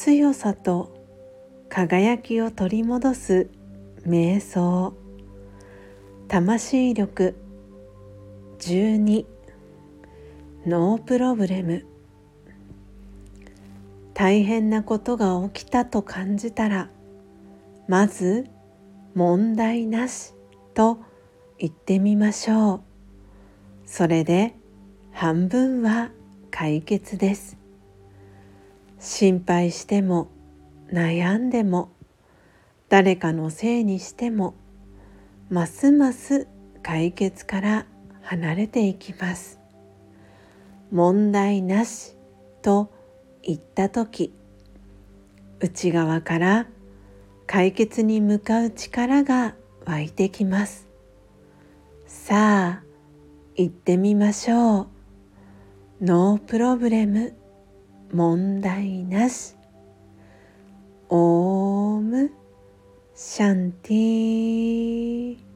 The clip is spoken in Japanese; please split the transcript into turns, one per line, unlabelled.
強さと輝きを取り戻す瞑想。魂力。12ノープロブレム。大変なことが起きたと感じたらまず問題なしと言ってみましょう。それで半分は解決です。心配しても悩んでも誰かのせいにしてもますます解決から離れていきます。問題なしと言った時内側から解決に向かう力が湧いてきます。さあ行ってみましょう。ノープロブレム。問題なし。オームシャンティ